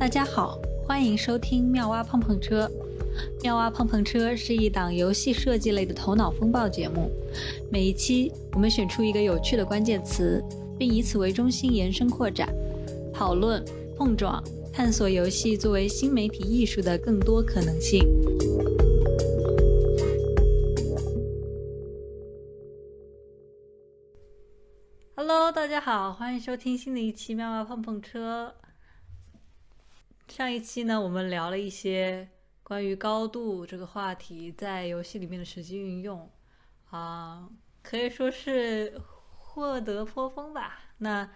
大家好，欢迎收听妙蛙碰碰车。妙蛙碰碰车是一档游戏设计类的头脑风暴节目。每一期我们选出一个有趣的关键词，并以此为中心延伸扩展，讨论、碰撞、探索游戏作为新媒体艺术的更多可能性。Hello，大家好，欢迎收听新的一期妙蛙碰碰车。上一期呢，我们聊了一些关于高度这个话题在游戏里面的实际运用，啊，可以说是获得颇丰吧。那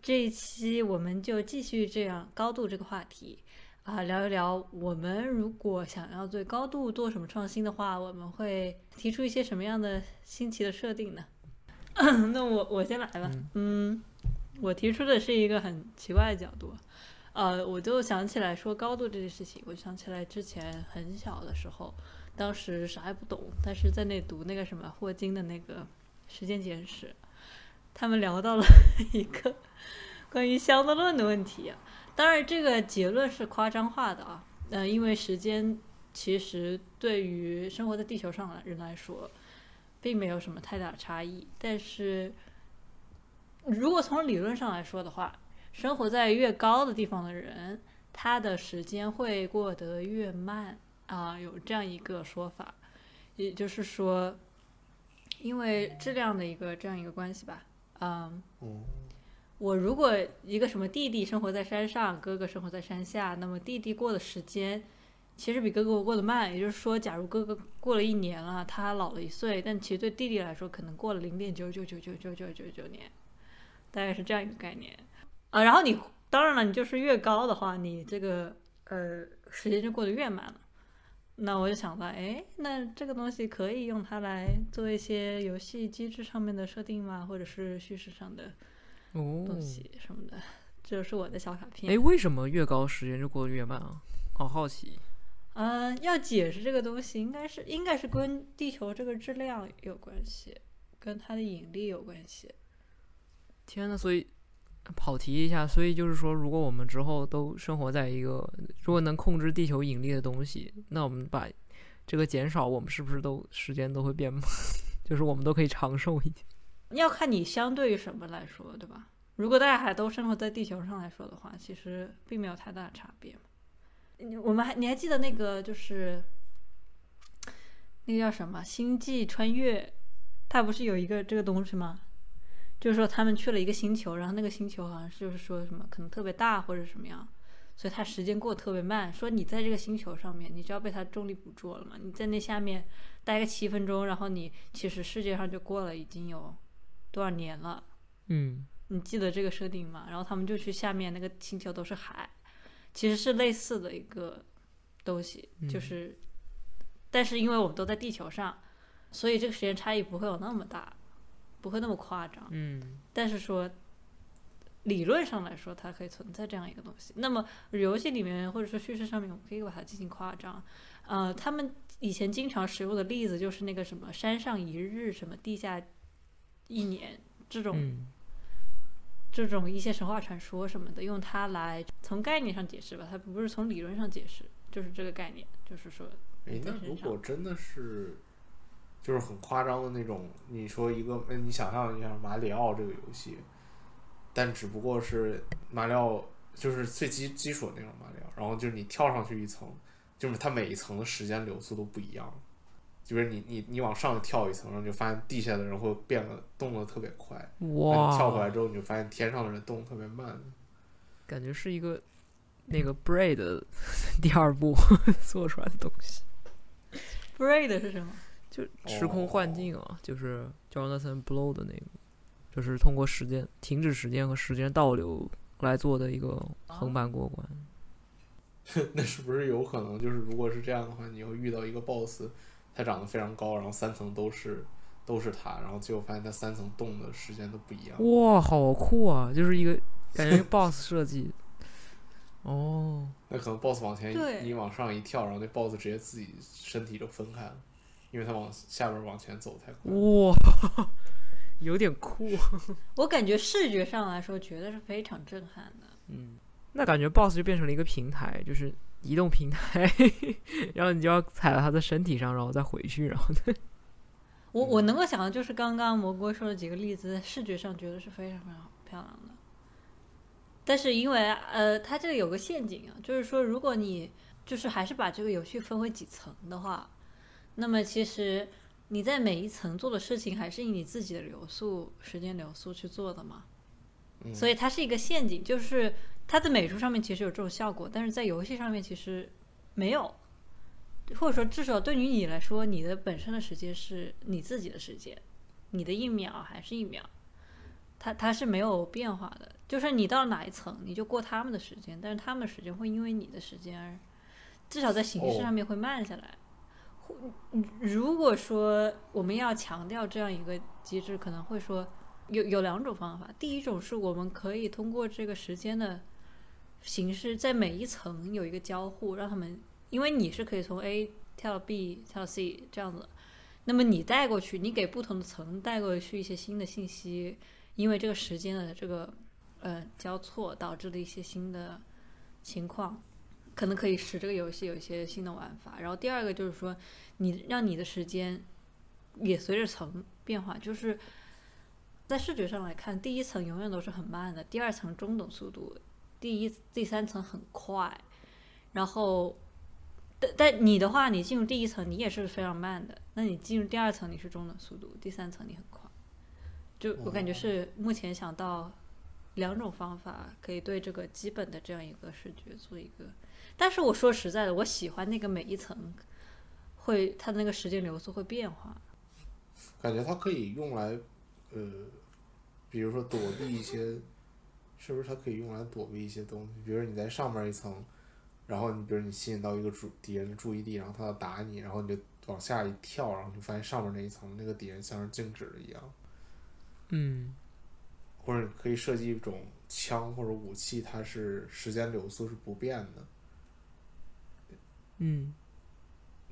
这一期我们就继续这样高度这个话题，啊，聊一聊我们如果想要对高度做什么创新的话，我们会提出一些什么样的新奇的设定呢？那我我先来吧，嗯，我提出的是一个很奇怪的角度。呃，我就想起来说高度这件事情，我想起来之前很小的时候，当时啥也不懂，但是在那读那个什么霍金的那个《时间简史》，他们聊到了 一个关于相对论的问题。当然，这个结论是夸张化的啊，嗯，因为时间其实对于生活在地球上的人来说，并没有什么太大差异。但是如果从理论上来说的话，生活在越高的地方的人，他的时间会过得越慢。啊，有这样一个说法，也就是说，因为质量的一个这样一个关系吧，嗯，我如果一个什么弟弟生活在山上，哥哥生活在山下，那么弟弟过的时间其实比哥哥过得慢，也就是说，假如哥哥过了一年了，他老了一岁，但其实对弟弟来说，可能过了零点九九九九九九九九年，大概是这样一个概念。啊，然后你当然了，你就是越高的话，你这个呃时间就过得越慢了。那我就想到，哎，那这个东西可以用它来做一些游戏机制上面的设定吗？或者是叙事上的东西什么的？这就是我的小卡片。哎，为什么越高时间就过得越慢啊？好好奇。嗯，要解释这个东西，应该是应该是跟地球这个质量有关系，跟它的引力有关系。天呐，所以。跑题一下，所以就是说，如果我们之后都生活在一个如果能控制地球引力的东西，那我们把这个减少，我们是不是都时间都会变慢？就是我们都可以长寿一点。要看你相对于什么来说，对吧？如果大家还都生活在地球上来说的话，其实并没有太大差别。我们还你还记得那个就是那个叫什么《星际穿越》？它不是有一个这个东西吗？就是说，他们去了一个星球，然后那个星球好像是就是说什么可能特别大或者什么样，所以它时间过得特别慢。说你在这个星球上面，你就要被它重力捕捉了嘛？你在那下面待个七分钟，然后你其实世界上就过了已经有多少年了？嗯，你记得这个设定吗？然后他们就去下面那个星球都是海，其实是类似的一个东西，就是，但是因为我们都在地球上，所以这个时间差异不会有那么大。不会那么夸张，嗯，但是说理论上来说，它可以存在这样一个东西。那么游戏里面或者说叙事上面，我们可以把它进行夸张。呃，他们以前经常使用的例子就是那个什么“山上一日”什么“地下一年”这种这种一些神话传说什么的，用它来从概念上解释吧。它不是从理论上解释，就是这个概念，就是说，哎，那如果真的是。就是很夸张的那种，你说一个，你想象一下马里奥这个游戏，但只不过是马里奥就是最基基础的那种马里奥，然后就是你跳上去一层，就是它每一层的时间流速都不一样，就是你你你往上跳一层，然后就发现地下的人会变得动得特别快，哇！跳回来之后你就发现天上的人动得特别慢，感觉是一个那个 Braid 第二部 做出来的东西，Braid 是什么？就时空幻境啊，就是 Jonathan Blow 的那个，就是通过时间停止时间和时间倒流来做的一个横版过关。那是不是有可能就是如果是这样的话，你会遇到一个 BOSS，他长得非常高，然后三层都是都是他，然后最后发现他三层动的时间都不一样。哇，好酷啊！就是一个感觉 BOSS 设计。哦，那可能 BOSS 往前一往上一跳，然后那 BOSS 直接自己身体就分开了。因为他往下边往前走太快，哇，有点酷。我感觉视觉上来说，觉得是非常震撼的。嗯，那感觉 BOSS 就变成了一个平台，就是移动平台，然后你就要踩到他的身体上，然后再回去，然后再 我我能够想到就是刚刚蘑菇说的几个例子，在视觉上觉得是非常非常漂亮的。但是因为呃，它这个有个陷阱啊，就是说如果你就是还是把这个游戏分为几层的话，那么其实你在每一层做的事情还是以你自己的流速、时间流速去做的嘛。嗯所以它是一个陷阱，就是它在美术上面其实有这种效果，但是在游戏上面其实没有，或者说至少对于你来说，你的本身的时间是你自己的时间，你的一秒还是一秒，它它是没有变化的。就是你到哪一层，你就过他们的时间，但是他们的时间会因为你的时间而，至少在形式哦上面会慢下来。或如果说我们要强调这样一个机制，可能会说有有两种方法。第一种是我们可以通过这个时间的形式，在每一层有一个交互，让他们，因为你是可以从 A 跳到 B 跳到 C 这样子，那么你带过去，你给不同的层带过去一些新的信息，因为这个时间的这个呃交错导致的一些新的情况，可能可以使这个游戏有一些新的玩法。然后第二个就是说，你让你的时间也随着层变化，就是在视觉上来看，第一层永远都是很慢的，第二层中等速度，第一、第三层很快，然后。但但你的话，你进入第一层，你也是非常慢的。那你进入第二层，你是中等速度；第三层你很快。就我感觉是目前想到两种方法，可以对这个基本的这样一个视觉做一个。但是我说实在的，我喜欢那个每一层会它的那个时间流速会变化。感觉它可以用来，呃，比如说躲避一些，是不是它可以用来躲避一些东西？比如你在上面一层，然后你比如你吸引到一个主敌人的注意力，然后他要打你，然后你就往下一跳，然后就发现上面那一层那个敌人像是静止的一样，嗯或者你可以设计一种枪或者武器，它是时间流速是不变的。嗯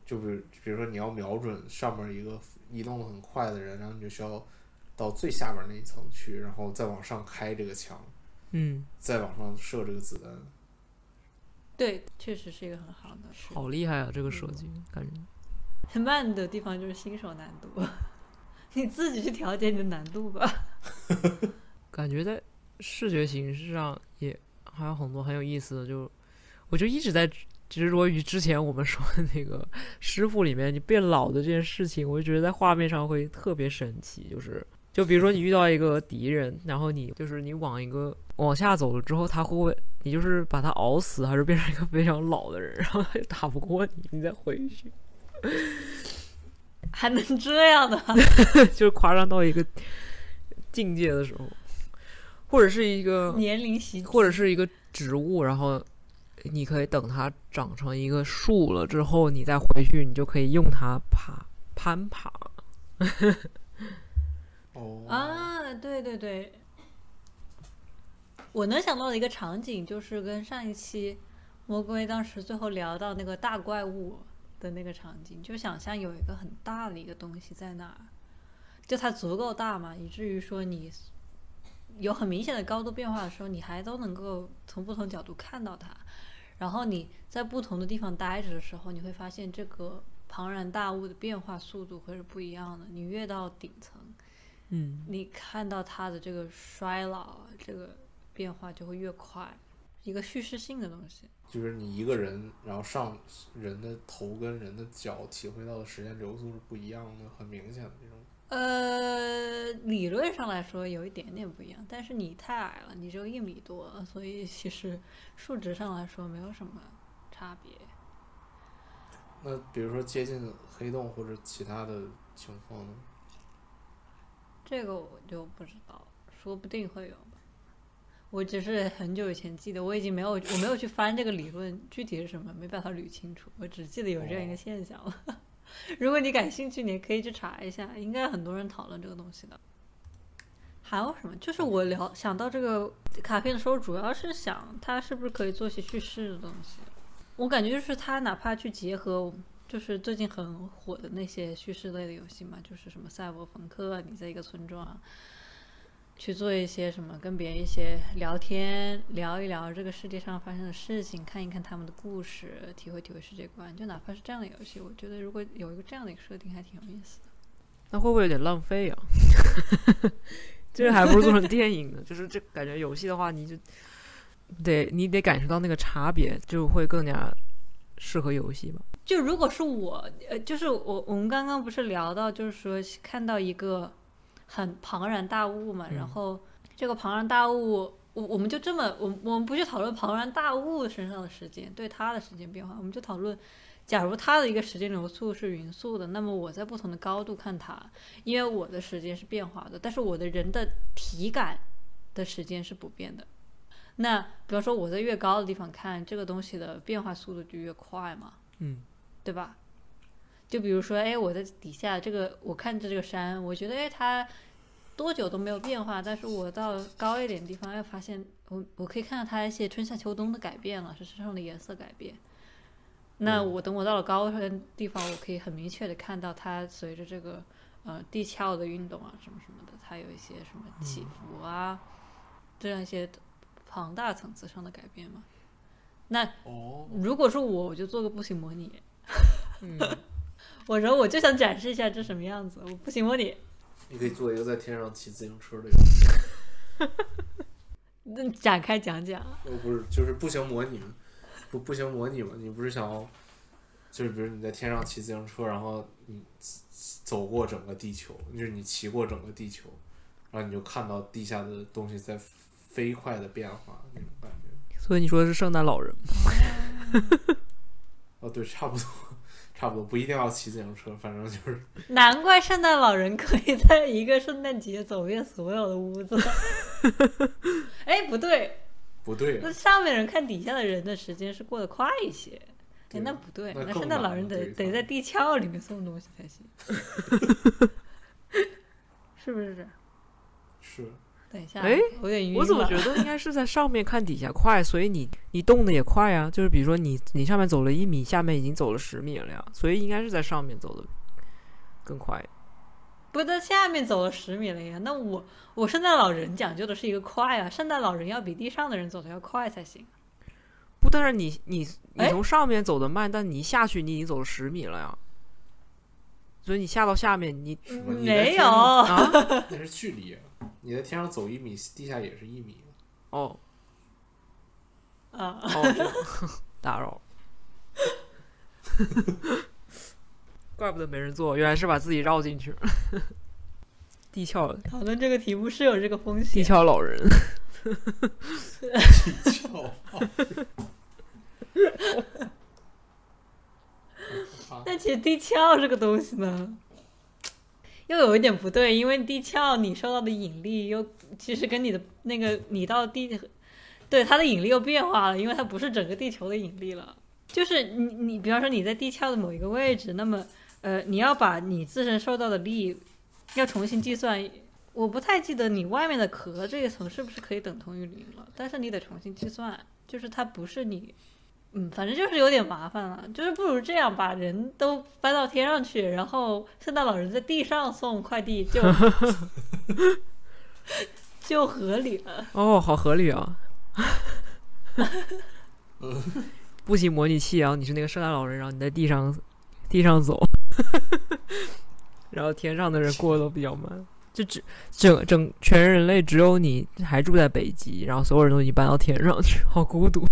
就比如比如说你要瞄准上面一个移动的很快的人，然后你就需要到最下边那一层去，然后再往上开这个枪，嗯，再往上射这个子弹。对，确实是一个很好的。好厉害啊！这个设计感觉，很慢的地方就是新手难度，你自己去调节你的难度吧。感觉在视觉形式上也还有很多很有意思的，就我就一直在执着于之前我们说的那个 师傅里面你变老的这件事情，我就觉得在画面上会特别神奇，就是就比如说你遇到一个敌人，然后你就是你往一个往下走了之后，他会不会你就是把他熬死，还是变成一个非常老的人，然后他就打不过你，你再回去，还能这样的？就是夸张到一个境界的时候，或者是一个年龄袭击，或者是一个植物，然后你可以等它长成一个树了之后，你再回去，你就可以用它爬攀爬。哦，啊，对对对，我能想到的一个场景就是跟上一期魔鬼当时最后聊到那个大怪物的那个场景，就想象有一个很大的一个东西在那儿，就它足够大嘛，以至于说你有很明显的高度变化的时候，你还都能够从不同角度看到它。然后你在不同的地方待着的时候，你会发现这个庞然大物的变化速度会是不一样的。你越到顶层，嗯，你看到它的这个衰老啊，这个变化就会越快，一个叙事性的东西。就是你一个人，然后上人的头跟人的脚体会到的时间流速是不一样的，很明显的这种。呃，理论上来说有一点点不一样，但是你太矮了，你只有一米多，所以其实数值上来说没有什么差别。那比如说接近黑洞或者其他的情况呢？这个我就不知道，说不定会有吧。我只是很久以前记得，我已经没有我没有去翻这个理论具体是什么，没办法捋清楚。我只记得有这样一个现象了。如果你感兴趣，你也可以去查一下，应该很多人讨论这个东西的。还有什么？就是我聊想到这个卡片的时候，主要是想它是不是可以做些叙事的东西。我感觉就是它哪怕去结合，就是最近很火的那些叙事类的游戏嘛，就是什么赛博朋克啊，你在一个村庄，去做一些什么，跟别人一些聊天，聊一聊这个世界上发生的事情，看一看他们的故事，体会体会世界观。就哪怕是这样的游戏，我觉得如果有一个这样的一个设定，还挺有意思的。那会不会有点浪费啊？这还不如做成电影呢。就是这感觉游戏的话，你就得你得感受到那个差别，就会更加适合游戏吧。就如果是我，呃，就是我我们刚刚不是聊到，就是说看到一个很庞然大物嘛，然后这个庞然大物，我我们就这么，我我们不去讨论庞然大物身上的时间对它的时间变化，我们就讨论，假如它的一个时间流速是匀速的，那么我在不同的高度看它，因为我的时间是变化的，但是我的人的体感的时间是不变的。那比方说我在越高的地方看这个东西的变化速度就越快嘛，嗯，对吧？就比如说，哎，我在底下这个，我看着这个山，我觉得，哎，它多久都没有变化，但是我到高一点的地方，又，发现我我可以看到它一些春夏秋冬的改变了，是身上的颜色改变。那我等我到了高山的地方，我可以很明确的看到它随着这个呃地壳的运动啊什么什么的，它有一些什么起伏啊，这样一些庞大层次上的改变嘛。那哦，如果是我，我就做个步行模拟。嗯，我说我就想展示一下这什么样子，我不行模拟，你可以做一个在天上骑自行车的游戏，那展开讲讲。我，不是，就是步行模拟，不步行模拟嘛？你不是想要，就是比如你在天上骑自行车，然后你走过整个地球，就是你骑过整个地球，然后你就看到地下的东西在飞快的变化那种感觉。所以你说的是圣诞老人吗？哦，对，差不多，差不多，不一定要骑自行车，反正就是。难怪圣诞老人可以在一个圣诞节走遍所有的屋子。哎，不对，不对啊。那上面人看底下的人的时间是过得快一些。哎，那不对，那圣诞老人得得在地壳里面送东西才行，是不是？是，等一下，哎我有点晕我怎么觉得应该是在上面看底下快，所以你你动的也快啊。就是比如说你你上面走了一米，下面已经走了十米了呀，所以应该是在上面走的更快。不是在下面走了十米了呀？那我我圣诞老人讲究的是一个快啊，圣诞老人要比地上的人走的要快才行。不，但是你你你哎从上面走的慢，但你一下去你已经走了十米了呀，所以你下到下面你没有，啊那是距离啊，你在天上走一米，地下也是一米。哦啊，哦，打扰了，怪不得没人做，原来是把自己绕进去了。地壳讨论这个题目是有这个风险地。壳老人，跳啊但其实地壳这个东西呢，又有一点不对，因为地壳你受到的引力又其实跟你的那个你到地，对它的引力又变化了，因为它不是整个地球的引力了。就是你你比方说你在地壳的某一个位置，那么呃你要把你自身受到的力要重新计算。我不太记得你外面的壳这一层是不是可以等同于零了，但是你得重新计算，就是它不是你嗯，反正就是有点麻烦了，就是不如这样把人都搬到天上去，然后圣诞老人在地上送快递就就合理了。哦，好合理啊！步行模拟器啊，你是那个圣诞老人，然后你在地上地上走，然后天上的人过得都比较慢，就只整整全人类只有你还住在北极，然后所有人都已经搬到天上去，好孤独。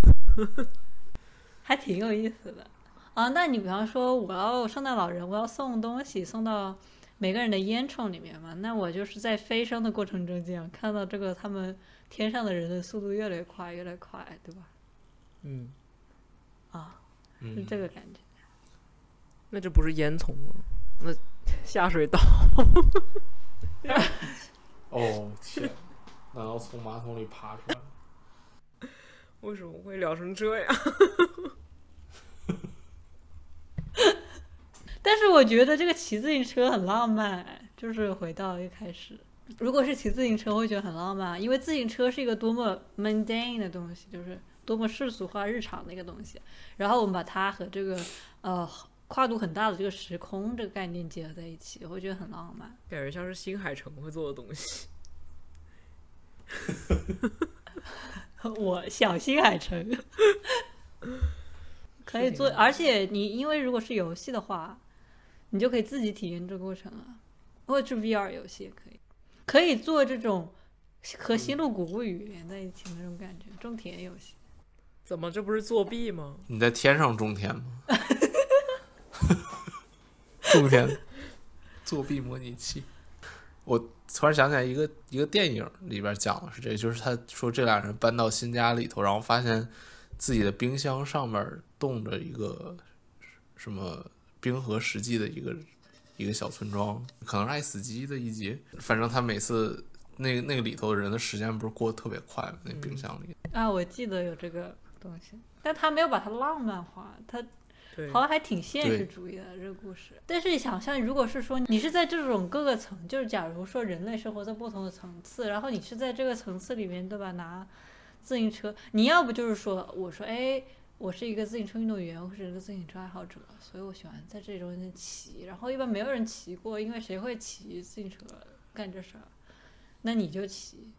还挺有意思的啊。那你比方说，我要圣诞老人，我要送东西送到每个人的烟囱里面嘛，那我就是在飞升的过程中间看到这个他们天上的人的速度越来越快，越来越快，对吧？嗯，啊，是嗯，这个感觉。那这不是烟囱吗？那下水道。哦天，难道从马桶里爬出来？为什么会聊成这样？但是我觉得这个骑自行车很浪漫，就是回到一开始，如果是骑自行车，我会觉得很浪漫，因为自行车是一个多么 mundane 的东西，就是多么世俗化、日常的一个东西。然后我们把它和这个呃跨度很大的这个时空这个概念结合在一起，我会觉得很浪漫。感觉像是新海诚会做的东西。我小新海城，可以做，而且你因为如果是游戏的话，你就可以自己体验这个过程啊，或者是 VR 游戏也可以，可以做这种和《星露谷物语》连在一起的那种感觉，种田游戏。怎么这不是作弊吗？你在天上种田吗？种田，作弊模拟器。我突然想起来一个一个电影里边讲的是这个，就是他说这俩人搬到新家里头，然后发现自己的冰箱上面冻着一个什么冰河世纪的一个一个小村庄，可能是爱死机的一集。反正他每次那个那个里头的人的时间不是过得特别快吗？那冰箱里。啊，我记得有这个东西，但他没有把它浪漫化，他对好像还挺现实主义的这个故事。但是想象，如果是说你是在这种各个层，就是假如说人类生活在不同的层次，然后你是在这个层次里面，对吧？拿自行车，你要不就是说，我说，哎，我是一个自行车运动员，或者一个自行车爱好者，所以我喜欢在这中间骑。然后一般没有人骑过，因为谁会骑自行车干这事儿？那你就骑。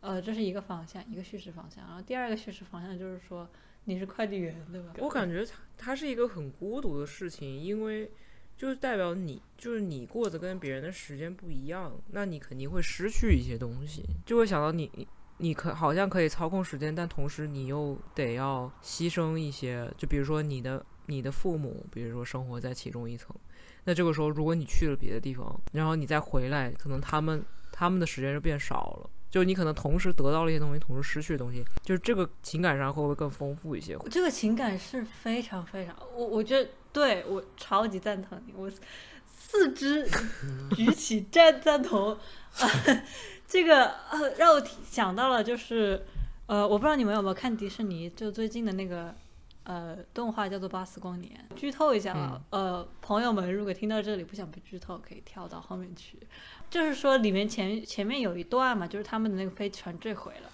呃，这是一个方向，一个叙事方向。然后第二个叙事方向就是说，你是快递员，对吧？我感觉它它是一个很孤独的事情，因为就是代表你就是你过得跟别人的时间不一样，那你肯定会失去一些东西，就会想到你你你可好像可以操控时间，但同时你又得要牺牲一些，就比如说你的你的父母，比如说生活在其中一层，那这个时候如果你去了别的地方，然后你再回来，可能他们他们的时间就变少了。就你可能同时得到了一些东西，同时失去的东西，就是这个情感上会不会更丰富一些？这个情感是非常非常，我我觉得对我超级赞同你，我四肢举起赞赞同啊，这个呃让我想到了就是呃，我不知道你们有没有看迪士尼就最近的那个呃动画叫做《巴斯光年》，剧透一下啊，呃，朋友们如果听到这里不想被剧透，可以跳到后面去。就是说里面前前面有一段嘛，就是他们的那个飞船坠毁了。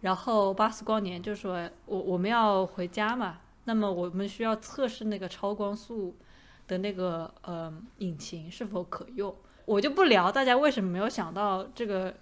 然后巴斯光年就说：“我我们要回家嘛，那么我们需要测试那个超光速的那个呃引擎是否可用。我就不聊大家为什么没有想到这个，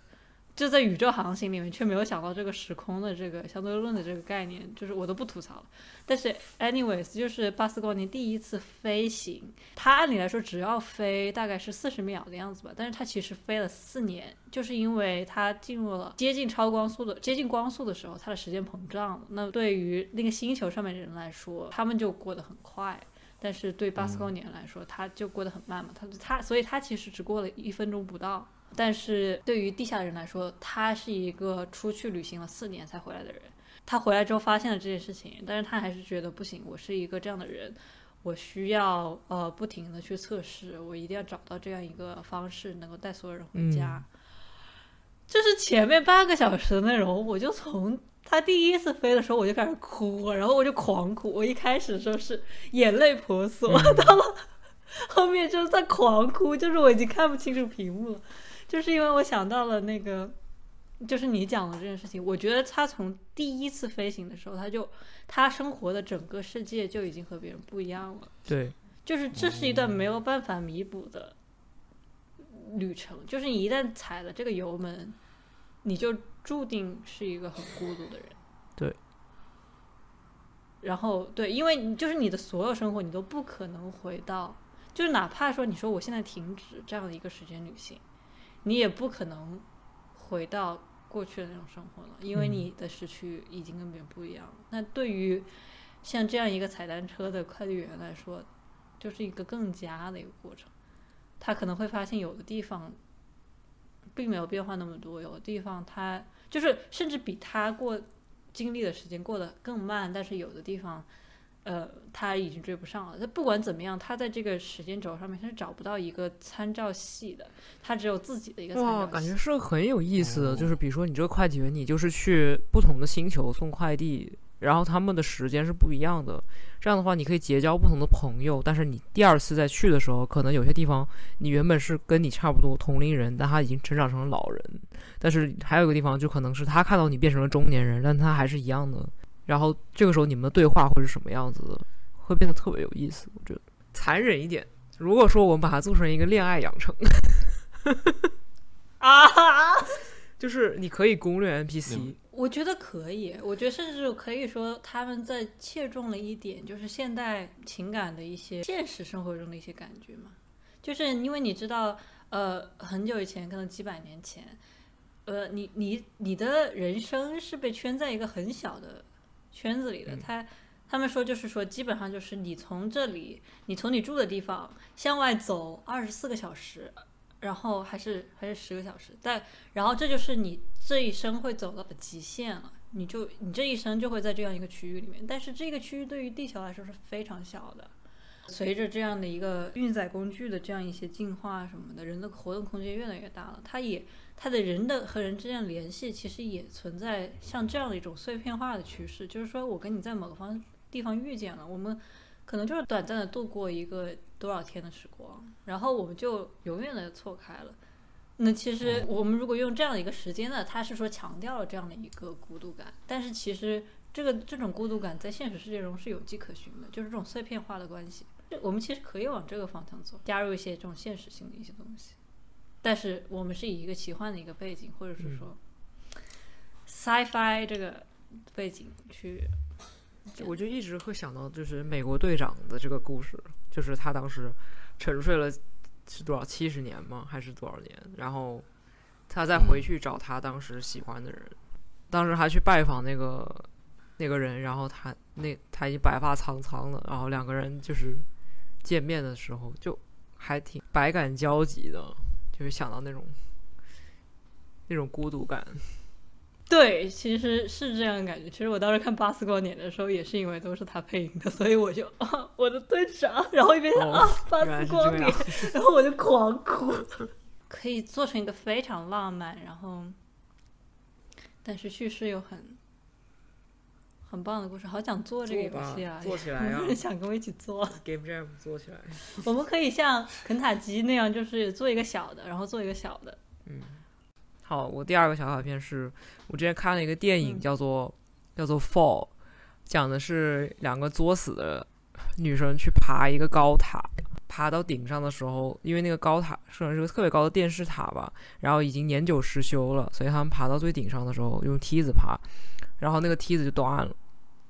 就在宇宙航行里面却没有想到这个时空的这个相对论的这个概念，就是我都不吐槽了。但是 anyways，就是巴斯光年第一次飞行，它按理来说只要飞大概是四十秒的样子吧，但是它其实飞了四年，就是因为它进入了接近超光速的接近光速的时候，它的时间膨胀了。那对于那个星球上面的人来说，他们就过得很快。但是对巴斯光年来说，他就过得很慢嘛，他他所以他其实只过了一分钟不到。但是对于地下的人来说，他是一个出去旅行了四年才回来的人。他回来之后发现了这件事情，但是他还是觉得不行，我是一个这样的人，我需要呃不停的去测试，我一定要找到这样一个方式，能够带所有人回家。就是前面半个小时的内容，我就从他第一次飞的时候我就开始哭，然后我就狂哭。我一开始的时候是眼泪婆娑，到了后面就是在狂哭，就是我已经看不清楚屏幕了，就是因为我想到了那个。就是你讲的这件事情，我觉得他从第一次飞行的时候，他就他生活的整个世界就已经和别人不一样了。对，就是这是一段没有办法弥补的旅程。就是你一旦踩了这个油门，你就注定是一个很孤独的人。对。然后对，因为你就是你的所有生活，你都不可能回到，就是哪怕说你说我现在停止这样的一个时间旅行，你也不可能回到过去的那种生活了，因为你的时区已经跟别人不一样了。那对于像这样一个踩单车的快递员来说，就是一个更加的一个过程。他可能会发现有的地方并没有变化那么多，有的地方他就是甚至比他过经历的时间过得更慢，但是有的地方。呃，他已经追不上了。他不管怎么样，他在这个时间轴上面他是找不到一个参照系的，他只有自己的一个参照哇，感觉是很有意思的。哦就是比如说，你这个快递员，你就是去不同的星球送快递，然后他们的时间是不一样的。这样的话，你可以结交不同的朋友。但是你第二次再去的时候，可能有些地方你原本是跟你差不多同龄人，但他已经成长成了老人。但是还有一个地方，就可能是他看到你变成了中年人，但他还是一样的。然后这个时候你们的对话会是什么样子的？会变得特别有意思。我觉得残忍一点，如果说我们把它做成一个恋爱养成。啊，就是你可以攻略 NPC，我觉得可以，我觉得甚至可以说他们在切中了一点，就是现代情感的一些现实生活中的一些感觉嘛。就是因为你知道，呃，很久以前，可能几百年前，呃，你你你的人生是被圈在一个很小的圈子里的。他他们说就是说，基本上就是你从这里，你从你住的地方向外走二十四个小时。然后还是还是十个小时，但然后这就是你这一生会走到的极限了，你就你这一生就会在这样一个区域里面，但是这个区域对于地球来说是非常小的。随着这样的一个运载工具的这样一些进化什么的，人的活动空间越来越大了，它也它的人的和人之间的联系其实也存在像这样的一种碎片化的趋势，就是说我跟你在某个方地方遇见了，我们。可能就是短暂的度过一个多少天的时光，然后我们就永远的错开了。那其实我们如果用这样的一个时间呢，他是说强调了这样的一个孤独感，但是其实这个这种孤独感在现实世界中是有迹可循的，就是这种碎片化的关系。我们其实可以往这个方向走，加入一些这种现实性的一些东西。但是我们是以一个奇幻的一个背景，或者是说 sci-fi 这个背景去。我就一直会想到，就是美国队长的这个故事，就是他当时沉睡了是多少七十年吗？还是多少年？然后他再回去找他当时喜欢的人，当时还去拜访那个那个人，然后他那他已经白发苍苍了，然后两个人就是见面的时候就还挺百感交集的，就是想到那种那种孤独感。对，其实是这样的感觉。其实我当时看《巴斯光年》的时候，也是因为都是他配音的，所以我就啊，我的队长，然后一边想啊，巴斯光年，然后我就狂哭。可以做成一个非常浪漫，然后但是叙事又很很棒的故事。好想做这个游戏啊！做起 来有人想跟我一起做 Game Jam 做起来。我们可以像肯塔基那样，就是做一个小的，然后做一个小的。嗯。好，我第二个小卡片是我之前看了一个电影，叫做叫做《Fall》，讲的是两个作死的女生去爬一个高塔，爬到顶上的时候，因为那个高塔是是个特别高的电视塔吧，然后已经年久失修了，所以他们爬到最顶上的时候用梯子爬，然后那个梯子就断了，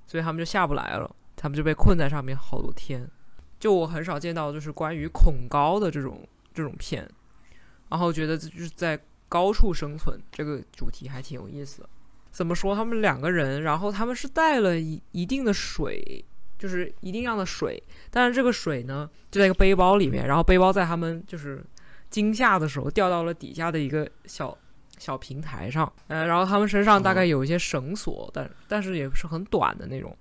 所以他们就下不来了，他们就被困在上面好多天。就我很少见到就是关于恐高的这种这种片，然后觉得就是在。高处生存这个主题还挺有意思的。怎么说？他们两个人，然后他们是带了一一定的水，就是一定量的水，但是这个水呢就在一个背包里面，然后背包在他们就是惊吓的时候掉到了底下的一个小小平台上，呃，然后他们身上大概有一些绳索，但但是也不是很短的那种。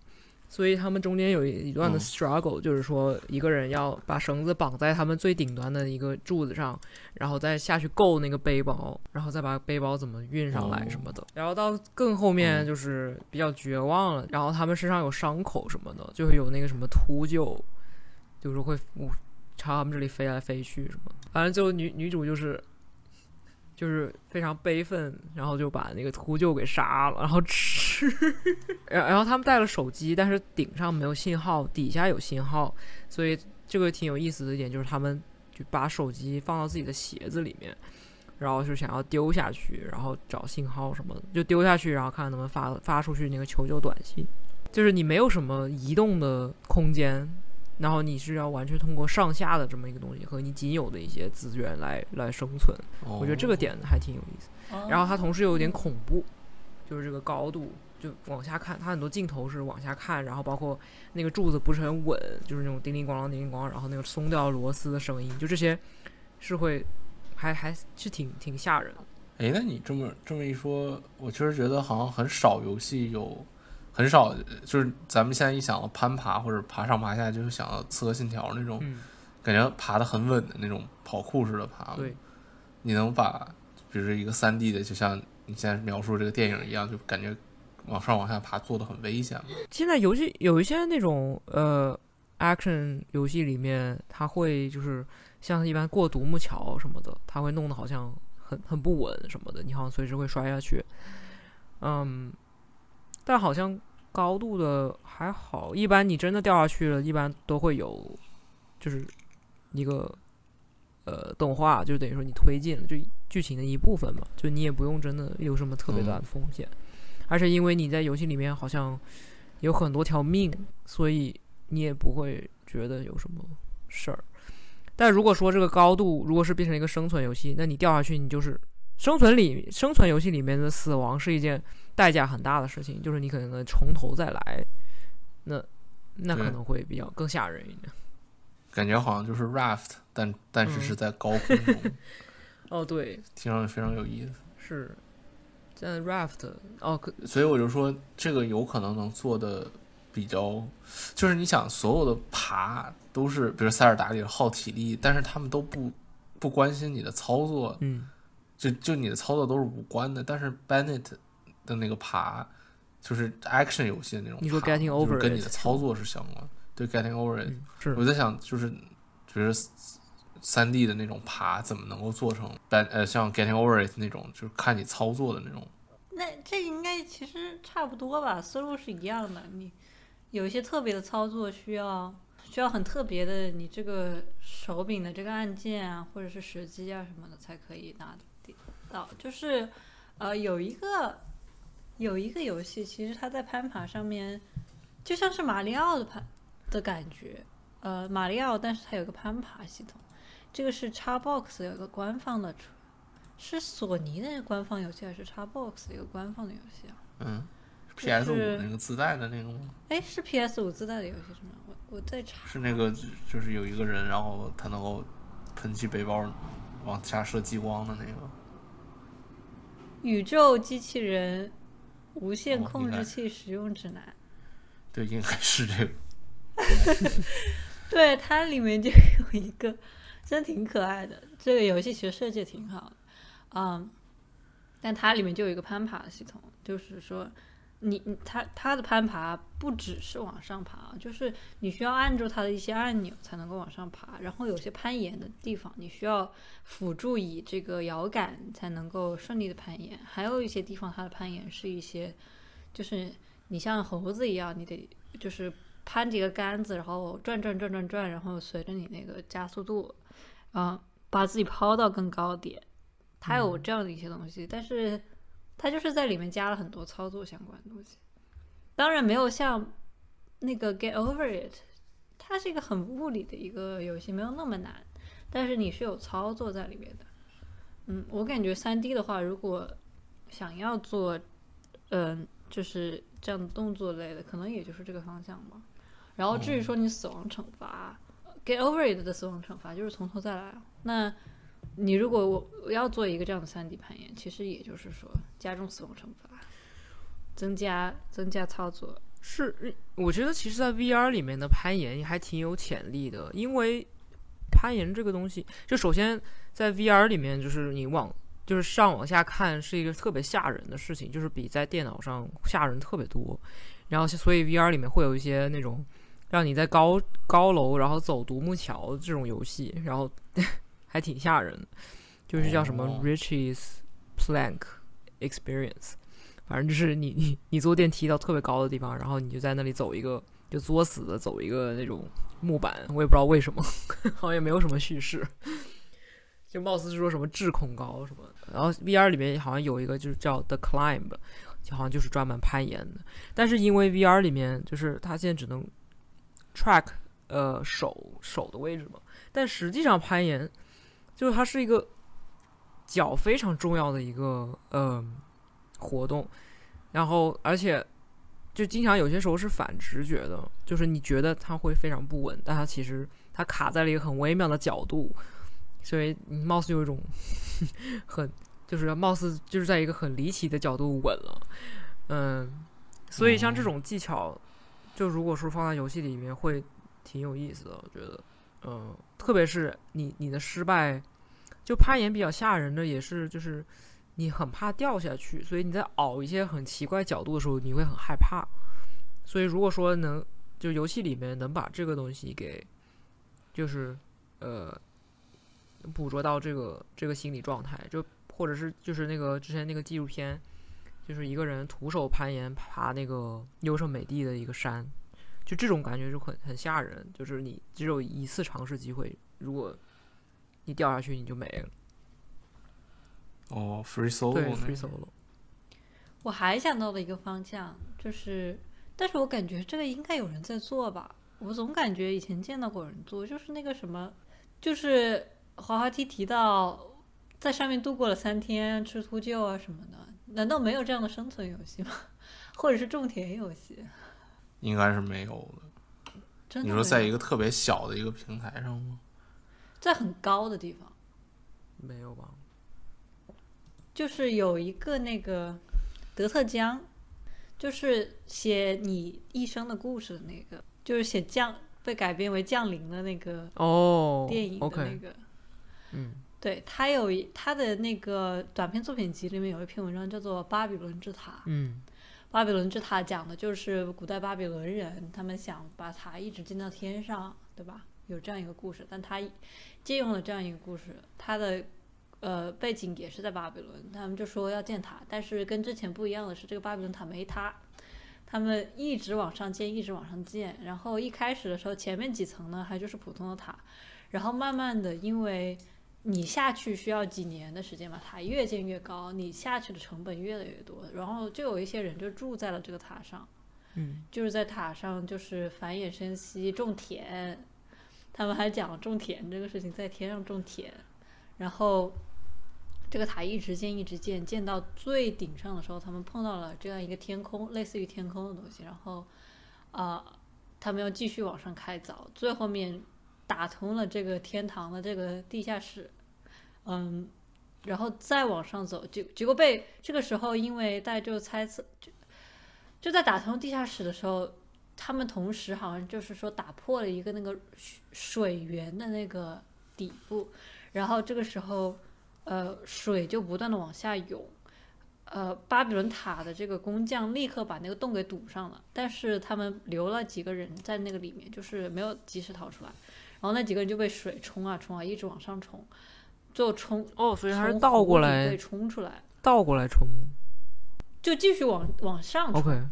所以他们中间有一段的 struggle，就是说一个人要把绳子绑在他们最顶端的一个柱子上，然后再下去够那个背包，然后再把背包怎么运上来什么的。然后到更后面就是比较绝望了，然后他们身上有伤口什么的，就会有那个什么秃鹫，就是会朝他们这里飞来飞去什么。反正就女女主就是。就是非常悲愤，然后就把那个秃鹫给杀了，然后吃。然然后他们带了手机，但是顶上没有信号，底下有信号，所以这个挺有意思的一点就是他们就把手机放到自己的鞋子里面，然后就想要丢下去，然后找信号什么的，就丢下去，然后看能不能发发出去那个求救短信。就是你没有什么移动的空间。然后你是要完全通过上下的这么一个东西和你仅有的一些资源来来生存，我觉得这个点还挺有意思。然后它同时又有点恐怖，就是这个高度就往下看，它很多镜头是往下看，然后包括那个柱子不是很稳，就是那种叮铃咣啷叮铃咣啷，然后那个松掉螺丝的声音，就这些是会还还是挺挺吓人。哎，那你这么这么一说，我确实觉得好像很少游戏有。很少，就是咱们现在一想到攀爬或者爬上爬下，就是想到《刺客信条》那种，感觉爬的很稳的那种跑酷式的爬。对，你能把，比如说一个三 D 的，就像你现在描述这个电影一样，就感觉往上往下爬做的很危险吗。现在游戏有一些那种呃，action 游戏里面，它会就是像一般过独木桥什么的，它会弄得好像很很不稳什么的，你好像随时会摔下去。嗯。但好像高度的还好，一般你真的掉下去了，一般都会有，就是一个呃动画，就等于说你推进了，就剧情的一部分嘛，就你也不用真的有什么特别大的嗯风险，而且因为你在游戏里面好像有很多条命，所以你也不会觉得有什么事儿。但如果说这个高度如果是变成一个生存游戏，那你掉下去，你就是生存里生存游戏里面的死亡是一件代价很大的事情，就是你可能从头再来，那那可能会比较更吓人一点。感觉好像就是 raft，但但是嗯是在高空中，哦，对，听上去非常有意思。是在 raft 哦，所以我就说，这个有可能能做的比较，就是你想所有的爬都是，比如塞尔达里耗体力，但是他们都不不关心你的操作，嗯就就你的操作都是无关的。但是 Bennett 的那个爬，就是 action 游戏的那种爬，你说 Getting 就是 Over 跟你的操作是相关。对，Getting Over It，、嗯是我在想，就是就是三 D 的那种爬，怎么能够做成呃像 Getting Over It 那种，就是看你操作的那种。那这应该其实差不多吧，思路是一样的。你有一些特别的操作需要需要很特别的，你这个手柄的这个按键啊，或者是时机啊什么的才可以拿得到。就是呃，有一个有一个游戏，其实它在攀爬上面就像是马里奥的攀的感觉。呃，马里奥，但是它有个攀爬系统，这个是 Xbox 有一个官方的出是索尼的官方游戏还是 Xbox 的一个官方的游戏啊？嗯，PS 五那个自带的那个吗？哎，是 PS 五自带的游戏是吗？我我在查。是那个就就是有一个人，然后他能够喷气背包往下射激光的那个。宇宙机器人无线控制器使用指南。对，应该是这个。对，它里面就有一个，真挺可爱的。这个游戏其实设计得挺好的，嗯，但它里面就有一个攀爬的系统，就是说你你它它的攀爬不只是往上爬，就是你需要按住它的一些按钮才能够往上爬，然后有些攀岩的地方你需要辅助以这个摇杆才能够顺利的攀岩，还有一些地方它的攀岩是一些，就是你像猴子一样，你得就是攀几个杆子，然后转转转转转，然后随着你那个加速度，啊、把自己抛到更高点。它有这样的一些东西，但是它就是在里面加了很多操作相关的东西。当然没有像那个 Get Over It，它是一个很物理的一个游戏，没有那么难，但是你是有操作在里面的。嗯，我感觉三 D 的话，如果想要做，嗯、就是这样的动作类的，可能也就是这个方向吧。然后至于说你死亡惩罚、g e t Over It 的死亡惩罚就是从头再来啊。那你如果我我要做一个这样的三 D 攀岩，其实也就是说加重死亡惩罚，增加增加操作。是，我觉得其实，在 VR 里面的攀岩还挺有潜力的，因为攀岩这个东西，就首先在 VR 里面，就是你往就是上往下看是一个特别吓人的事情，就是比在电脑上吓人特别多。然后，所以 VR 里面会有一些那种让你在高高楼然后走独木桥这种游戏，然后还挺吓人的，就是叫什么哦 Richie's Plank Experience。反正就是你你你坐电梯到特别高的地方，然后你就在那里走一个，就作死的走一个那种木板，我也不知道为什么，好像也没有什么叙事，就貌似是说什么智恐高什么的。然后 VR 里面好像有一个就是叫 The Climb，就好像就是专门攀岩的。但是因为 VR 里面就是它现在只能 track 呃手手的位置嘛，但实际上攀岩就是它是一个脚非常重要的一个呃活动，然后而且就经常有些时候是反直觉的，就是你觉得它会非常不稳，但它其实它卡在了一个很微妙的角度，所以你貌似有一种 很就是貌似就是在一个很离奇的角度稳了，嗯，所以像这种技巧，就如果说放在游戏里面会挺有意思的，我觉得，嗯，特别是你你的失败，就攀岩比较吓人的也是就是。你很怕掉下去，所以你在熬一些很奇怪角度的时候，你会很害怕。所以如果说能就游戏里面能把这个东西给，就是呃捕捉到这个这个心理状态，就或者是就是那个之前那个纪录片，就是一个人徒手攀岩爬那个优胜美地的一个山，就这种感觉就很很吓人。就是你只有一次尝试机会，如果你掉下去你就没了。哦，free solo，对，free solo。我还想到了一个方向，就是，但是我感觉这个应该有人在做吧。我总感觉以前见到过人做，就是那个什么，就是滑滑梯提到在上面度过了三天，吃秃鹫啊什么的，难道没有这样的生存游戏吗？或者是种田游戏？应该是没有的。真的你说在一个个特别小的一个平台上吗？在很高的地方，没有吧？就是有一个那个德特江，就是写你一生的故事的那个，就是写降被改编为降临的那个哦，电影的那个。嗯，对他有一他的那个短篇作品集里面有一篇文章叫做《巴比伦之塔》。嗯，巴比伦之塔讲的就是古代巴比伦人，他们想把塔一直建到天上，对吧？有这样一个故事，但他借用了这样一个故事，他的呃背景也是在巴比伦。他们就说要建塔，但是跟之前不一样的是，这个巴比伦塔没塌，他们一直往上建，一直往上建。然后一开始的时候，前面几层呢还就是普通的塔，然后慢慢的因为你下去需要几年的时间吧，塔越建越高，你下去的成本越来越多，然后就有一些人就住在了这个塔上，嗯，就是在塔上就是繁衍生息、种田，他们还讲种田这个事情，在天上种田，然后这个塔一直建一直建，建到最顶上的时候，他们碰到了这样一个天空，类似于天空的东西，然后啊、他们要继续往上开凿，最后面打通了这个天堂的这个地下室，嗯，然后再往上走，结结果被这个时候，因为大家就猜测，就就在打通地下室的时候，他们同时好像就是说打破了一个那个水水源的那个底部，然后这个时候，呃，水就不断的往下涌。呃，巴比伦塔的这个工匠立刻把那个洞给堵上了，但是他们留了几个人在那个里面，就是没有及时逃出来，然后那几个人就被水冲啊冲啊，一直往上冲，最后冲哦，所以还是倒过湖底被来，冲出来，倒过来冲。就继续往往上冲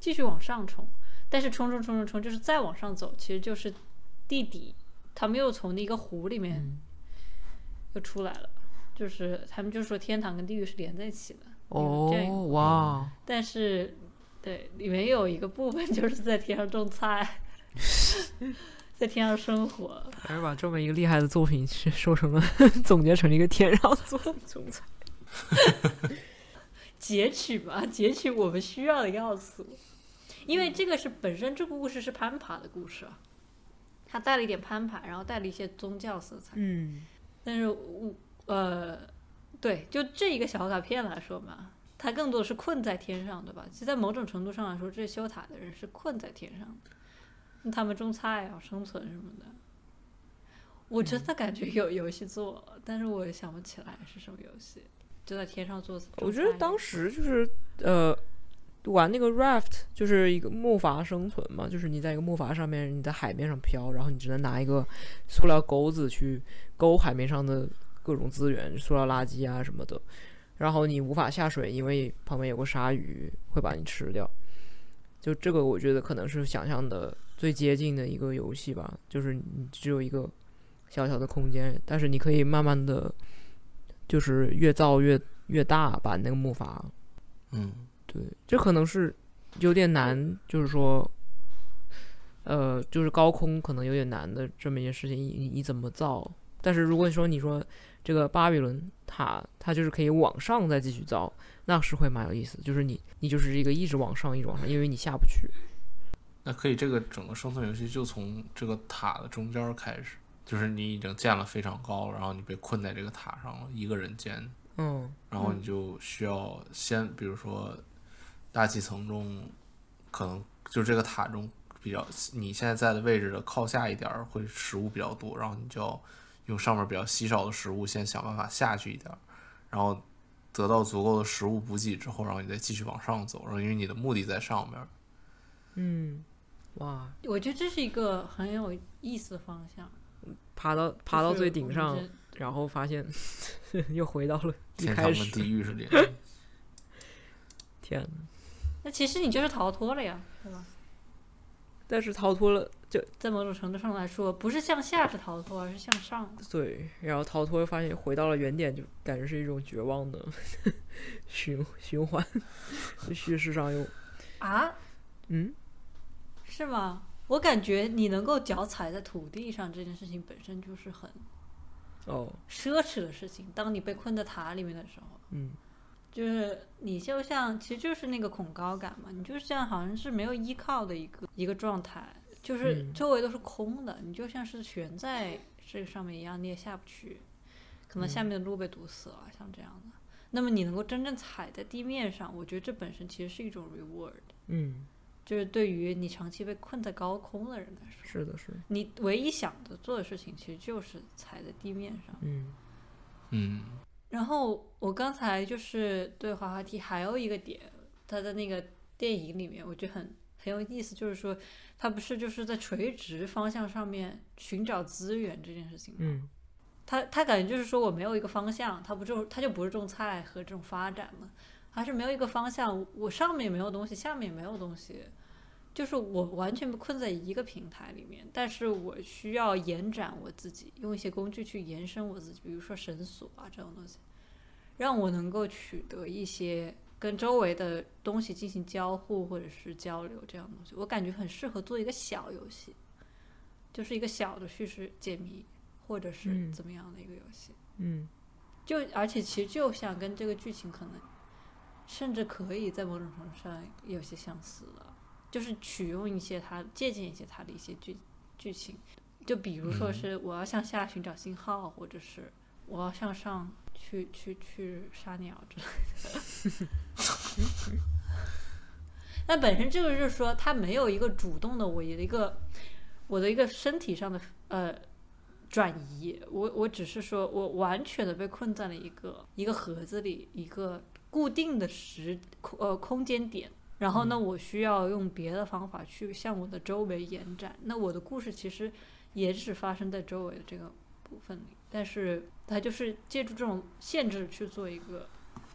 继续往上冲，但是冲冲冲冲冲，就是再往上走，其实就是地底，他们又从那个湖里面嗯，又出来了，就是他们就说天堂跟地狱是连在一起的，哦，哇，但是对里面有一个部分就是在天上种菜，在天上生活，还是把这么一个厉害的作品去说成了总结成了一个天上做总裁。截取吧，截取我们需要的要素，因为这个是本身这个故事是攀爬的故事啊，它带了一点攀爬，然后带了一些宗教色彩。嗯，但是我呃，对，就这一个小卡片来说嘛，它更多的是困在天上，对吧？其实，在某种程度上来说，这修塔的人是困在天上的，那他们种菜啊、生存什么的。我真的感觉有游戏做，但是我也想不起来是什么游戏，就在天上做。我觉得当时就是呃，玩那个 raft 就是一个木筏生存嘛，就是你在一个木筏上面，你在海面上漂，然后你只能拿一个塑料钩子去勾海面上的各种资源，塑料垃圾啊什么的。然后你无法下水，因为旁边有个鲨鱼会把你吃掉。就这个，我觉得可能是想象的最接近的一个游戏吧，就是你只有一个小小的空间，但是你可以慢慢的，就是越造越越大，把那个木筏嗯，对，这可能是有点难，就是说，呃，就是高空可能有点难的这么一件事情，你你怎么造？但是如果说你说这个巴比伦塔，它就是可以往上再继续造，那是会蛮有意思的。就是你你就是一个一直往上，一直往上，因为你下不去。那可以，这个整个生存游戏就从这个塔的中间儿开始，就是你已经建了非常高，然后你被困在这个塔上了，一个人建，嗯然后你就需要先，比如说大气层中，可能就这个塔中比较你现在在的位置的靠下一点儿会食物比较多，然后你就要用上面比较稀少的食物先想办法下去一点儿，然后得到足够的食物补给之后，然后你再继续往上走，然后因为你的目的在上面，嗯，哇，我觉得这是一个很有意思的方向，爬到爬到最顶上然后发现 又回到了一天堂跟开始。地狱是连着的。天呐，那其实你就是逃脱了呀，对吧？但是逃脱了，就在某种程度上来说，不是向下是逃脱，而是向上。对，然后逃脱发现回到了原点，就感觉是一种绝望的 循循环，叙事上又啊，嗯，是吗？我感觉你能够脚踩在土地上这件事情本身就是很哦，奢侈的事情。当你被困在塔里面的时候，嗯就是你就像，其实就是那个恐高感嘛，你就是像好像是没有依靠的一个一个状态，就是嗯周围都是空的，你就像是悬在这个上面一样，你也下不去，可能下面的路被堵死了，像这样的。那么你能够真正踩在地面上，我觉得这本身其实是一种 reward，嗯，就是对于你长期被困在高空的人来说，是的，是的，你唯一想的做的事情其实就是踩在地面上。嗯嗯然后我刚才就是对滑滑梯还有一个点，他的那个电影里面，我觉得很很有意思，就是说他不是就是在垂直方向上面寻找资源这件事情吗？嗯他他感觉就是说我没有一个方向，他不种他就不是种菜和这种发展了，还是没有一个方向，我上面也没有东西，下面也没有东西，就是我完全被困在一个平台里面，但是我需要延展我自己，用一些工具去延伸我自己，比如说绳索啊这种东西，让我能够取得一些跟周围的东西进行交互或者是交流这样的东西，我感觉很适合做一个小游戏，就是一个小的叙事解谜或者是嗯。怎么样的一个游戏。嗯。就而且其实就像跟这个剧情可能，甚至可以在某种程度上有些相似了，就是取用一些他借鉴一些他的一些剧剧情，就比如说是我要向下寻找信号，或者是我要向上去去去杀鸟之类的。那本身这个就是说，他没有一个主动的我的一个我的一个身体上的呃转移，我我只是说我完全的被困在了一个一个盒子里，一个固定的时空呃空间点。然后呢，我需要用别的方法去向我的周围延展。那我的故事其实也只发生在周围的这个部分里，但是它就是借助这种限制去做一个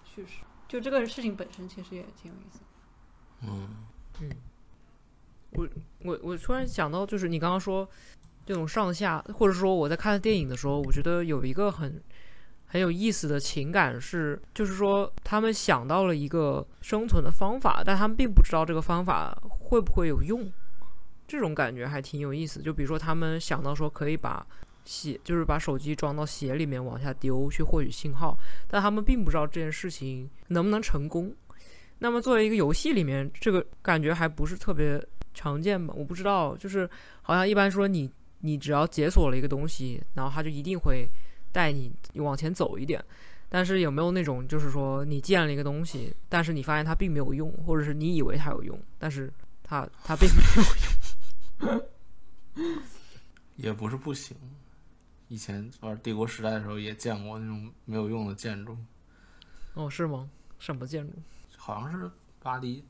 叙事。就这个事情本身其实也挺有意思的。嗯嗯，我我我突然想到，就是你刚刚说这种上下，或者说我在看电影的时候，我觉得有一个很很有意思的情感是，就是说他们想到了一个生存的方法，但他们并不知道这个方法会不会有用。这种感觉还挺有意思。就比如说，他们想到说可以把鞋，就是把手机装到鞋里面往下丢去获取信号，但他们并不知道这件事情能不能成功。那么作为一个游戏里面，这个感觉还不是特别常见吧？我不知道，就是好像一般说你你只要解锁了一个东西，然后它就一定会带你往前走一点。但是有没有那种就是说你建了一个东西，但是你发现它并没有用，或者是你以为它有用，但是它它并没有用？也不是不行。以前玩帝国时代的时候也见过那种没有用的建筑，哦，是吗？什么建筑？好像是巴黎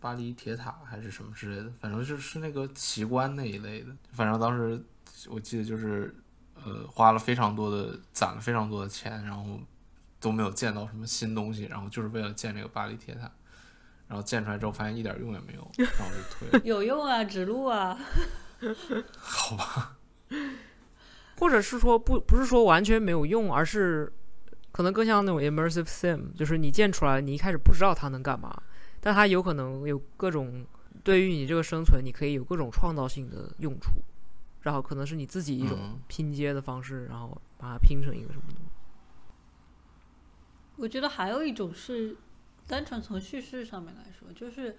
巴黎铁塔还是什么之类的，反正就是是那个奇观那一类的。反正当时我记得就是呃花了非常多的攒了非常多的钱，然后都没有见到什么新东西，然后就是为了建这个巴黎铁塔。然后建出来之后发现一点用也没有，然后就退了。有用啊，指路啊，好吧，或者是说不不是说完全没有用，而是可能更像那种 immersive sim，就是你建出来，你一开始不知道它能干嘛，但它有可能有各种对于你这个生存，你可以有各种创造性的用处，然后可能是你自己一种嗯拼接的方式，然后把它拼成一个什么东西。我觉得还有一种是单纯从叙事上面来说，就是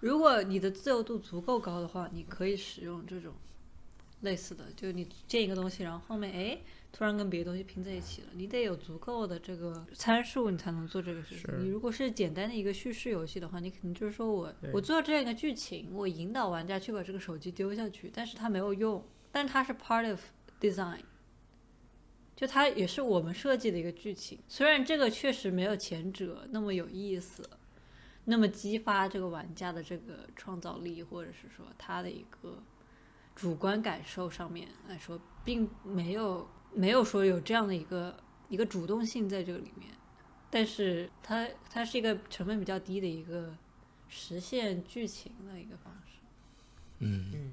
如果你的自由度足够高的话，你可以使用这种类似的，就你建一个东西，然后后面哎突然跟别的东西拼在一起了，你得有足够的这个参数，你才能做这个事情。你如果是简单的一个叙事游戏的话，你肯定就是说我我做这样一个剧情，我引导玩家去把这个手机丢下去，但是它没有用，但它是 part of design。就它也是我们设计的一个剧情，虽然这个确实没有前者那么有意思，那么激发这个玩家的这个创造力，或者是说他的一个主观感受上面来说，并没有没有说有这样的一个一个主动性在这个里面，但是它它是一个成本比较低的一个实现剧情的一个方式。嗯，嗯，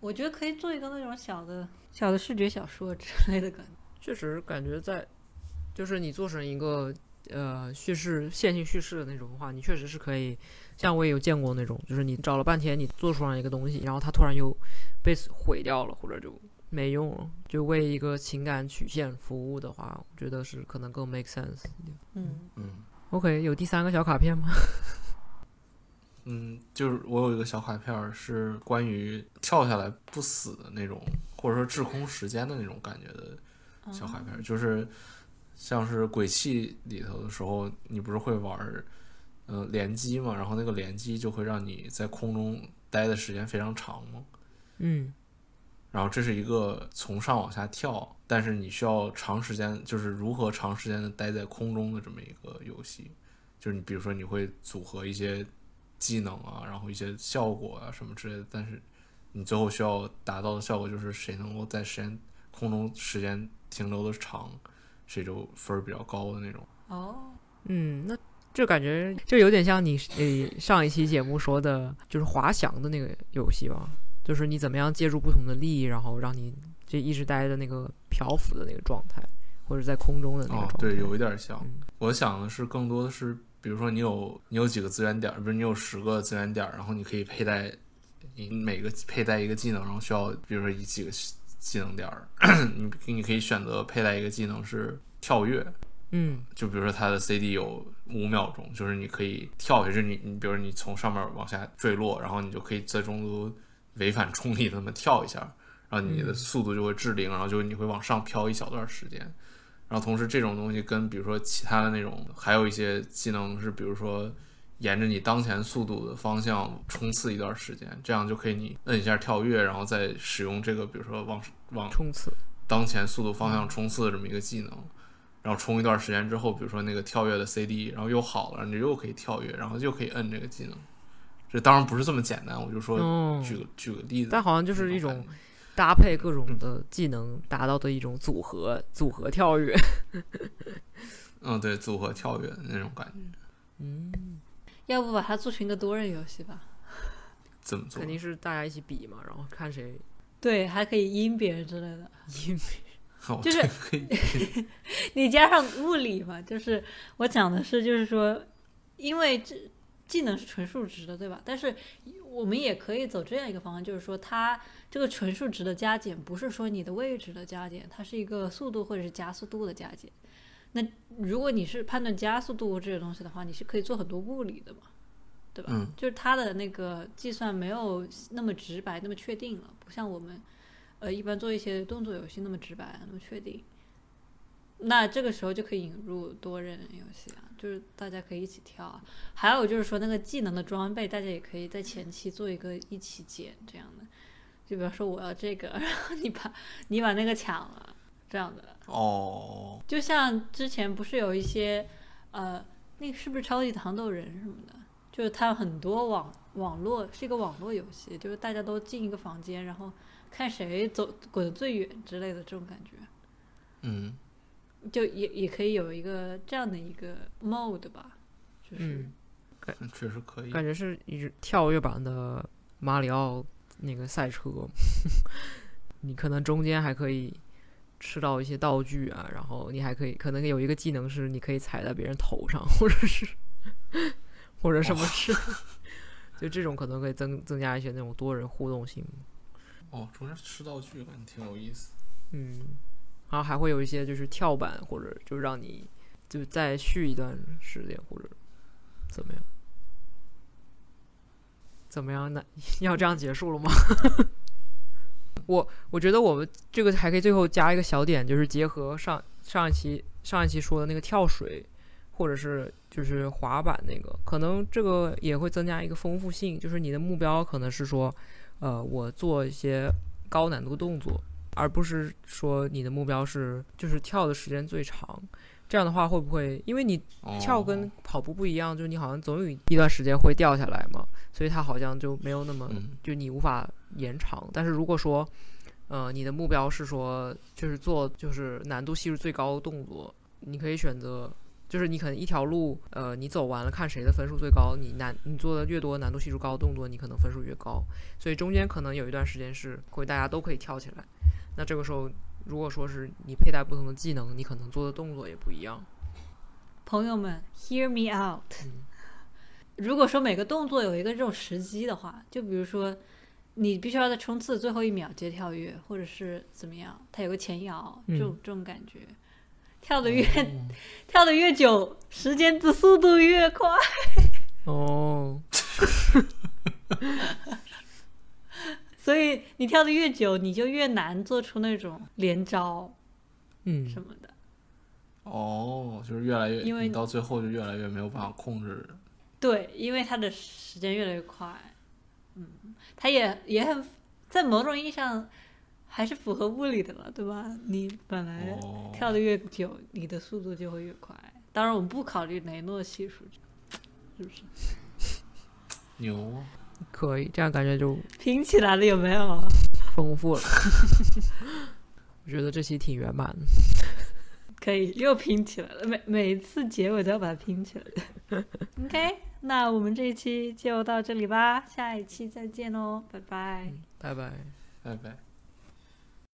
我觉得可以做一个那种小的小的视觉小说之类的感觉。确实感觉在，就是你做成一个呃叙事线性叙事的那种的话，你确实是可以。像我也有见过那种，就是你找了半天，你做出来一个东西，然后它突然又被毁掉了，或者就没用了，就为一个情感曲线服务的话，我觉得是可能更 make sense 一点。嗯嗯 OK，有第三个小卡片吗？嗯，就是我有一个小卡片儿是关于跳下来不死的那种，或者说滞空时间的那种感觉的小卡片儿，就是像是鬼泣里头的时候，你不是会玩儿呃连击嘛，然后那个联机就会让你在空中待的时间非常长嘛。嗯然后这是一个从上往下跳，但是你需要长时间，就是如何长时间的待在空中的这么一个游戏。就是你比如说你会组合一些技能啊，然后一些效果啊什么之类的，但是你最后需要达到的效果就是谁能够在时间空中时间停留的长，谁就分儿比较高的那种。哦，嗯，那就感觉就有点像你呃上一期节目说的，就是滑翔的那个游戏吧，就是你怎么样借助不同的力，然后让你就一直待的那个漂浮的那个状态，或者在空中的那个哦状态。，对，有一点像。嗯我想的是更多的是，比如说你有你有几个资源点儿，比如你有十个资源点儿，然后你可以佩戴，你每个佩戴一个技能，然后需要比如说以几个技能点儿，你你可以选择佩戴一个技能是跳跃，嗯就比如说它的 CD 有五秒钟，就是你可以跳下去，你你比如说你从上面往下坠落，然后你就可以在中途违反重力那么跳一下，然后你的嗯速度就会至零，然后就你会往上飘一小段时间。然后同时这种东西跟比如说其他的那种，还有一些技能是比如说沿着你当前速度的方向冲刺一段时间，这样就可以你摁一下跳跃，然后再使用这个比如说往往冲刺。当前速度方向冲刺的这么一个技能，然后冲一段时间之后，比如说那个跳跃的 CD，然后又好了，你又可以跳跃，然后又可以摁这个技能。这当然不是这么简单，我就说哦，举个、举个例子，但好像就是一种搭配各种的技能达到的一种组合组合跳跃。嗯，对，组合跳跃的那种感觉，嗯，要不把它做成一个多人游戏吧？怎么做肯？定是大家一起比嘛，然后看谁对，还可以阴别人之类的。阴别人就是可以，你加上物理嘛，就是我讲的是，就是说，因为这技能是纯数值的，对吧？但是我们也可以走这样一个方案，就是说，它这个纯数值的加减不是说你的位置的加减，它是一个速度或者是加速度的加减。那如果你是判断加速度这些东西的话，你是可以做很多物理的嘛，对吧？嗯就是它的那个计算没有那么直白、那么确定了，不像我们呃一般做一些动作游戏那么直白、那么确定。那这个时候就可以引入多人游戏啊，就是大家可以一起跳啊。还有就是说那个技能的装备，大家也可以在前期做一个一起捡这样的。就比方说我要这个，然后你把你把那个抢了，这样的。哦，就像之前不是有一些，呃，那个是不是超级糖豆人什么的？就是它有很多网网络是一个网络游戏，就是大家都进一个房间，然后看谁走滚得最远之类的这种感觉，嗯，就也也可以有一个这样的一个 mode 吧，就是、嗯，确实可以。感觉是一直跳跃版的马里奥那个赛车，你可能中间还可以吃到一些道具啊，然后你还可以可能有一个技能是你可以踩在别人头上，或者是或者什么事，就这种可能可以增增加一些那种多人互动性。哦，中间吃道具感觉挺有意思。嗯，然后还会有一些就是跳板，或者就让你就再续一段时间，或者怎么样？怎么样？那 要这样结束了吗？我我觉得我们这个还可以最后加一个小点，就是结合上上一期上一期说的那个跳水，或者是就是滑板那个，可能这个也会增加一个丰富性，就是你的目标可能是说，呃，我做一些高难度动作，而不是说你的目标是就是跳的时间最长。这样的话会不会，因为你哦跳跟跑步不一样，就是你好像总有一段时间会掉下来嘛，所以它好像就没有那么，嗯就你无法延长。但是如果说，呃，你的目标是说就是做就是难度系数最高的动作，你可以选择就是你可能一条路，呃，你走完了看谁的分数最高，你难你做的越多难度系数高的动作，你可能分数越高。所以中间可能有一段时间是会大家都可以跳起来。那这个时候，如果说是你佩戴不同的技能，你可能做的动作也不一样。朋友们，hear me out。嗯如果说每个动作有一个这种时机的话，就比如说你必须要在冲刺最后一秒接跳跃，或者是怎么样，它有个前摇，这种、这种感觉，跳的越、跳的越久，时间的速度越快。哦，所以你跳的越久，你就越难做出那种连招嗯，什么的。哦，就是越来越，因为你到最后就越来越没有办法控制。对，因为它的时间越来越快，嗯，它也也很在某种意义上还是符合物理的了，对吧？你本来哦，跳的越久，你的速度就会越快。当然，我们不考虑雷诺系数，是不是？牛啊！可以，这样感觉就拼起来了有没有？丰富了。我觉得这期挺圆满的。可以，又拼起来了。每每一次结尾都要把它拼起来。OK，那我们这一期就到这里吧，下一期再见喽，拜拜。拜拜。拜拜。